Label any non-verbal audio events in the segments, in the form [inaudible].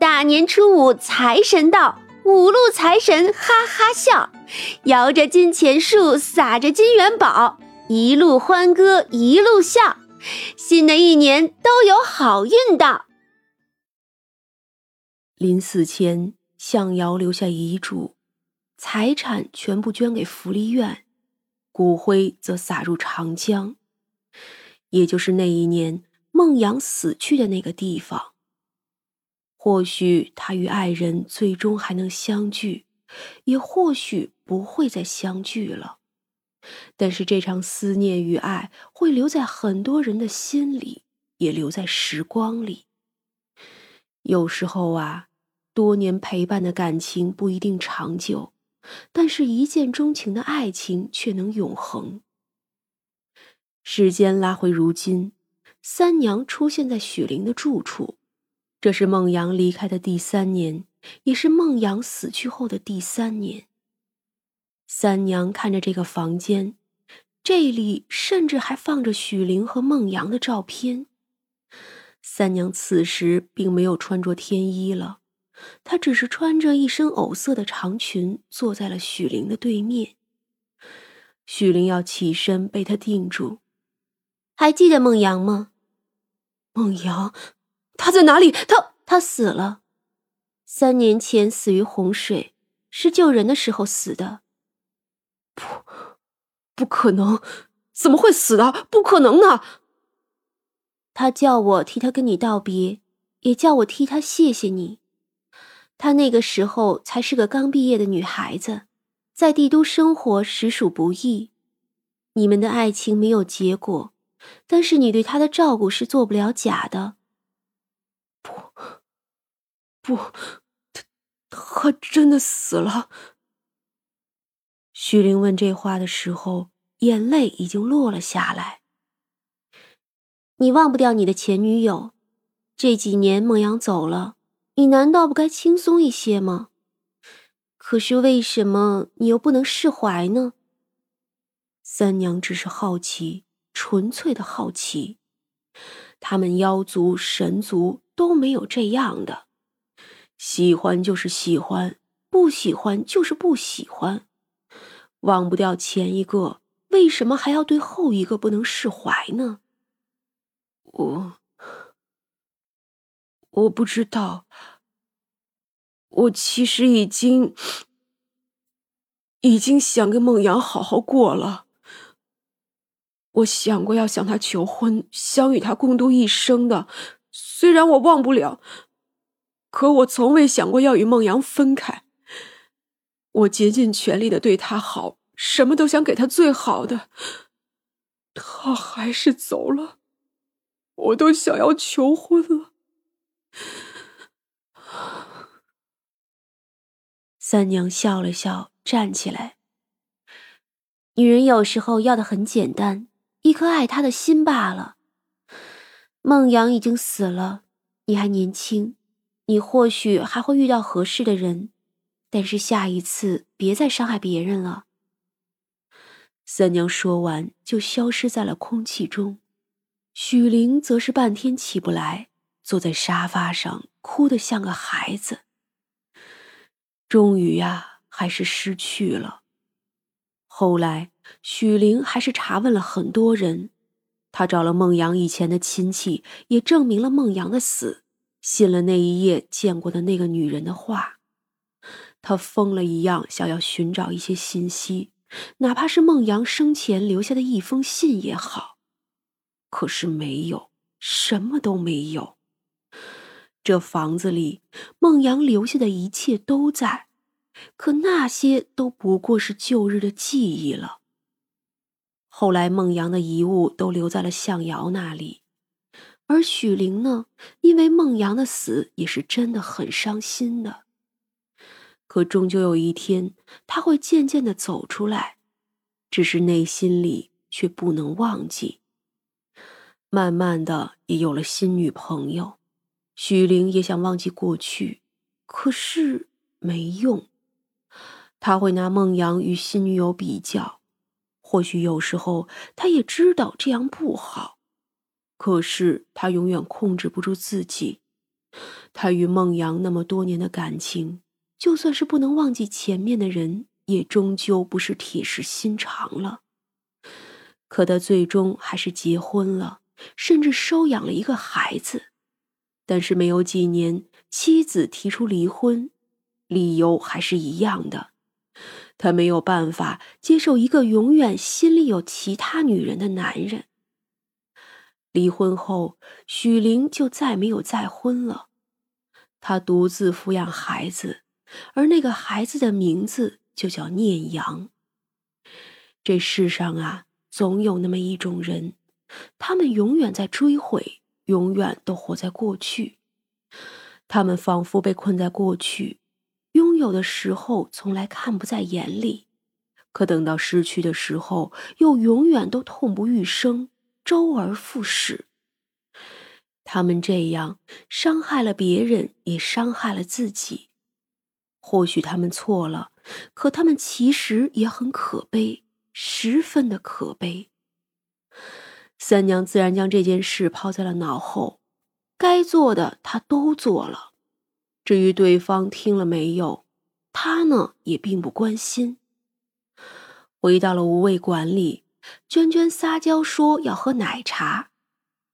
大年初五财神到，五路财神哈哈笑，摇着金钱树，撒着金元宝，一路欢歌一路笑，新的一年都有好运到。临死前，向瑶留下遗嘱，财产全部捐给福利院，骨灰则撒入长江，也就是那一年孟阳死去的那个地方。或许他与爱人最终还能相聚，也或许不会再相聚了。但是这场思念与爱会留在很多人的心里，也留在时光里。有时候啊，多年陪伴的感情不一定长久，但是一见钟情的爱情却能永恒。时间拉回如今，三娘出现在许玲的住处，这是孟阳离开的第三年，也是孟阳死去后的第三年。三娘看着这个房间，这里甚至还放着许玲和孟阳的照片。三娘此时并没有穿着天衣了，她只是穿着一身藕色的长裙，坐在了许玲的对面。许玲要起身，被她定住。还记得孟阳吗？孟阳，他在哪里？他他死了，三年前死于洪水，是救人的时候死的。不，不可能，怎么会死的？不可能的。他叫我替他跟你道别，也叫我替他谢谢你。他那个时候才是个刚毕业的女孩子，在帝都生活实属不易。你们的爱情没有结果，但是你对他的照顾是做不了假的。不，他他真的死了。徐玲问这话的时候，眼泪已经落了下来。你忘不掉你的前女友，这几年孟阳走了，你难道不该轻松一些吗？可是为什么你又不能释怀呢？三娘只是好奇，纯粹的好奇。他们妖族、神族都没有这样的，喜欢就是喜欢，不喜欢就是不喜欢。忘不掉前一个，为什么还要对后一个不能释怀呢？我我不知道，我其实已经已经想跟孟阳好好过了。我想过要向他求婚，想与他共度一生的。虽然我忘不了，可我从未想过要与孟阳分开。我竭尽全力的对他好，什么都想给他最好的，他还是走了。我都想要求婚了。三娘笑了笑，站起来。女人有时候要的很简单，一颗爱她的心罢了。孟阳已经死了，你还年轻，你或许还会遇到合适的人，但是下一次别再伤害别人了。三娘说完，就消失在了空气中。许玲则是半天起不来，坐在沙发上哭得像个孩子。终于呀，还是失去了。后来，许玲还是查问了很多人，她找了孟阳以前的亲戚，也证明了孟阳的死，信了那一夜见过的那个女人的话。他疯了一样想要寻找一些信息，哪怕是孟阳生前留下的一封信也好。可是没有，什么都没有。这房子里，孟阳留下的一切都在，可那些都不过是旧日的记忆了。后来，孟阳的遗物都留在了向瑶那里，而许玲呢，因为孟阳的死，也是真的很伤心的。可终究有一天，他会渐渐的走出来，只是内心里却不能忘记。慢慢的，也有了新女朋友。许玲也想忘记过去，可是没用。他会拿孟阳与新女友比较，或许有时候他也知道这样不好，可是他永远控制不住自己。他与孟阳那么多年的感情，就算是不能忘记前面的人，也终究不是铁石心肠了。可他最终还是结婚了，甚至收养了一个孩子。但是没有几年，妻子提出离婚，理由还是一样的。他没有办法接受一个永远心里有其他女人的男人。离婚后，许玲就再没有再婚了。她独自抚养孩子，而那个孩子的名字就叫念阳。这世上啊，总有那么一种人，他们永远在追悔，永远都活在过去。他们仿佛被困在过去。拥有的时候从来看不在眼里，可等到失去的时候，又永远都痛不欲生，周而复始。他们这样伤害了别人，也伤害了自己。或许他们错了，可他们其实也很可悲，十分的可悲。三娘自然将这件事抛在了脑后，该做的她都做了。至于对方听了没有，他呢也并不关心。回到了无味馆里，娟娟撒娇说要喝奶茶，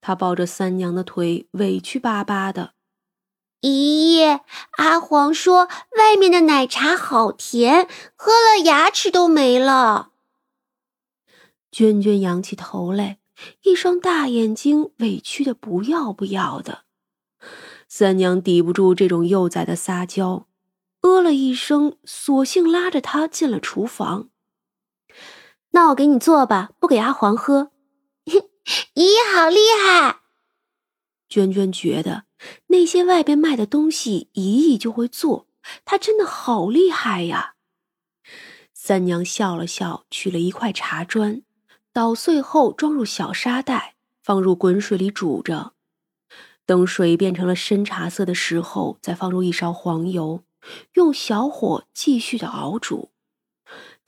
她抱着三娘的腿，委屈巴巴的：“姨姨，阿黄说外面的奶茶好甜，喝了牙齿都没了。”娟娟仰起头来，一双大眼睛委屈的不要不要的。三娘抵不住这种幼崽的撒娇，呃了一声，索性拉着她进了厨房。那我给你做吧，不给阿黄喝。[laughs] 姨姨，好厉害！娟娟觉得那些外边卖的东西，姨姨就会做，她真的好厉害呀。三娘笑了笑，取了一块茶砖，捣碎后装入小沙袋，放入滚水里煮着。等水变成了深茶色的时候，再放入一勺黄油，用小火继续的熬煮。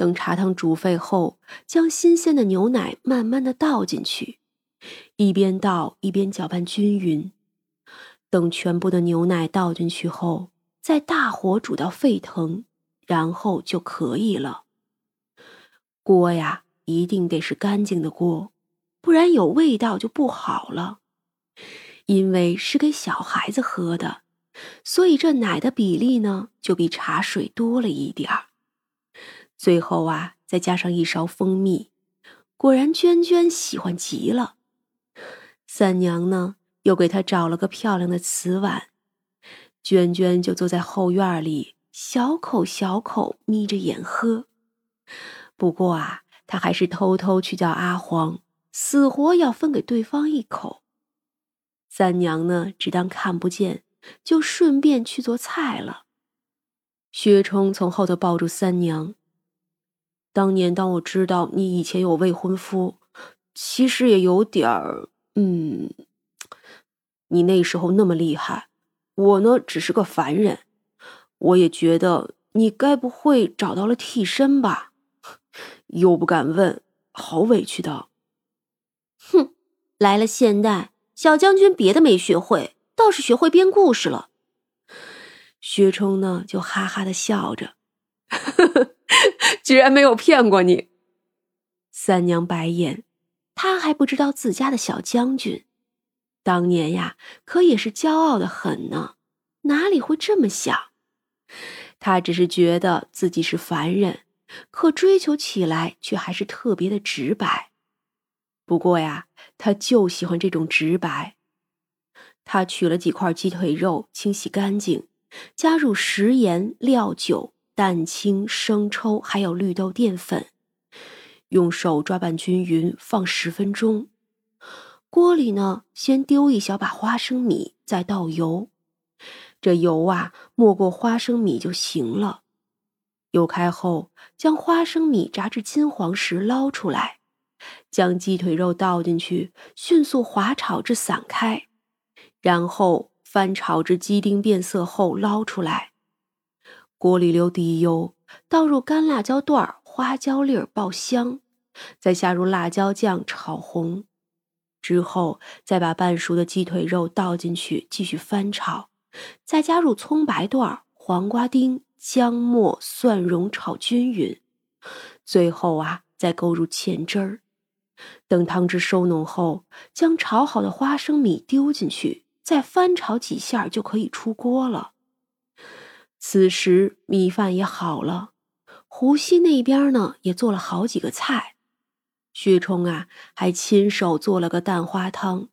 等茶汤煮沸后，将新鲜的牛奶慢慢的倒进去，一边倒一边搅拌均匀。等全部的牛奶倒进去后，再大火煮到沸腾，然后就可以了。锅呀，一定得是干净的锅，不然有味道就不好了。因为是给小孩子喝的，所以这奶的比例呢就比茶水多了一点儿。最后啊，再加上一勺蜂蜜，果然娟娟喜欢极了。三娘呢又给她找了个漂亮的瓷碗，娟娟就坐在后院里，小口小口眯着眼喝。不过啊，她还是偷偷去叫阿黄，死活要分给对方一口。三娘呢，只当看不见，就顺便去做菜了。薛冲从后头抱住三娘。当年当我知道你以前有未婚夫，其实也有点儿……嗯，你那时候那么厉害，我呢只是个凡人，我也觉得你该不会找到了替身吧？[laughs] 又不敢问，好委屈的。哼，来了现代。小将军别的没学会，倒是学会编故事了。薛冲呢，就哈哈的笑着，[laughs] [laughs] 居然没有骗过你。三娘白眼，他还不知道自家的小将军，当年呀，可也是骄傲的很呢，哪里会这么想？他只是觉得自己是凡人，可追求起来却还是特别的直白。不过呀，他就喜欢这种直白。他取了几块鸡腿肉，清洗干净，加入食盐、料酒、蛋清、生抽，还有绿豆淀粉，用手抓拌均匀，放十分钟。锅里呢，先丢一小把花生米，再倒油。这油啊，没过花生米就行了。油开后，将花生米炸至金黄时捞出来。将鸡腿肉倒进去，迅速滑炒至散开，然后翻炒至鸡丁变色后捞出来。锅里留底油，倒入干辣椒段儿、花椒粒儿爆香，再下入辣椒酱炒红。之后再把半熟的鸡腿肉倒进去，继续翻炒，再加入葱白段儿、黄瓜丁、姜末、蒜蓉炒均匀，最后啊，再勾入芡汁儿。等汤汁收浓后，将炒好的花生米丢进去，再翻炒几下就可以出锅了。此时米饭也好了，湖西那边呢也做了好几个菜，薛冲啊还亲手做了个蛋花汤。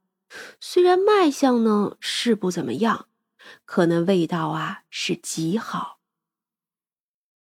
虽然卖相呢是不怎么样，可那味道啊是极好。